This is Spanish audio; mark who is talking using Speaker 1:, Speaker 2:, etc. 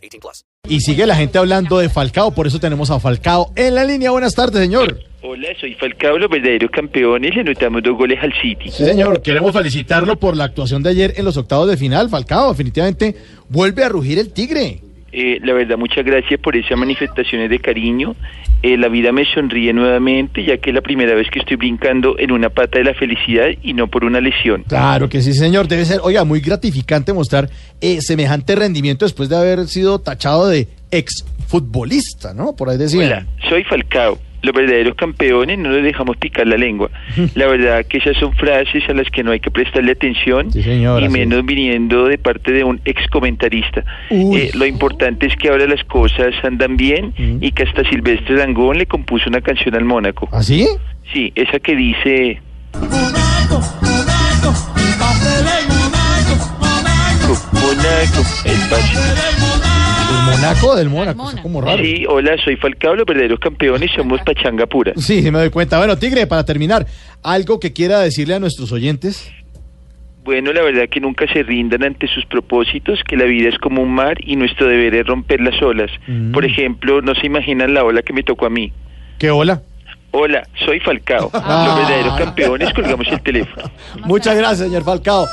Speaker 1: 18 plus.
Speaker 2: Y sigue la gente hablando de Falcao, por eso tenemos a Falcao en la línea. Buenas tardes, señor.
Speaker 3: Hola, soy Falcao, los verdaderos campeones. Le anotamos dos goles al City.
Speaker 2: Sí, señor. Queremos felicitarlo por la actuación de ayer en los octavos de final. Falcao, definitivamente vuelve a rugir el tigre.
Speaker 3: Eh, la verdad, muchas gracias por esas manifestaciones de cariño. Eh, la vida me sonríe nuevamente, ya que es la primera vez que estoy brincando en una pata de la felicidad y no por una lesión.
Speaker 2: Claro que sí, señor. Debe ser, oiga, muy gratificante mostrar eh, semejante rendimiento después de haber sido tachado de exfutbolista, ¿no? Por ahí decían.
Speaker 3: Hola, soy Falcao. Los verdaderos campeones no les dejamos picar la lengua. La verdad que esas son frases a las que no hay que prestarle atención
Speaker 2: Sí,
Speaker 3: y menos viniendo de parte de un ex comentarista. Eh, lo importante es que ahora las cosas andan bien y que hasta Silvestre Dangón le compuso una canción al Mónaco.
Speaker 2: ¿Así?
Speaker 3: Sí, esa que dice... Mónaco, el pase.
Speaker 2: El Monaco del Mónaco. es como raro.
Speaker 3: Sí, hola, soy Falcao, los verdaderos campeones, somos pachanga pura.
Speaker 2: Sí, sí, me doy cuenta. Bueno, Tigre, para terminar, ¿algo que quiera decirle a nuestros oyentes?
Speaker 3: Bueno, la verdad que nunca se rindan ante sus propósitos, que la vida es como un mar y nuestro deber es romper las olas.
Speaker 2: Mm.
Speaker 3: Por ejemplo, no se imaginan la ola que me tocó a mí.
Speaker 2: ¿Qué hola?
Speaker 3: Hola, soy Falcao.
Speaker 2: Ah.
Speaker 3: Los verdaderos campeones colgamos el teléfono.
Speaker 2: Muchas gracias, señor Falcao.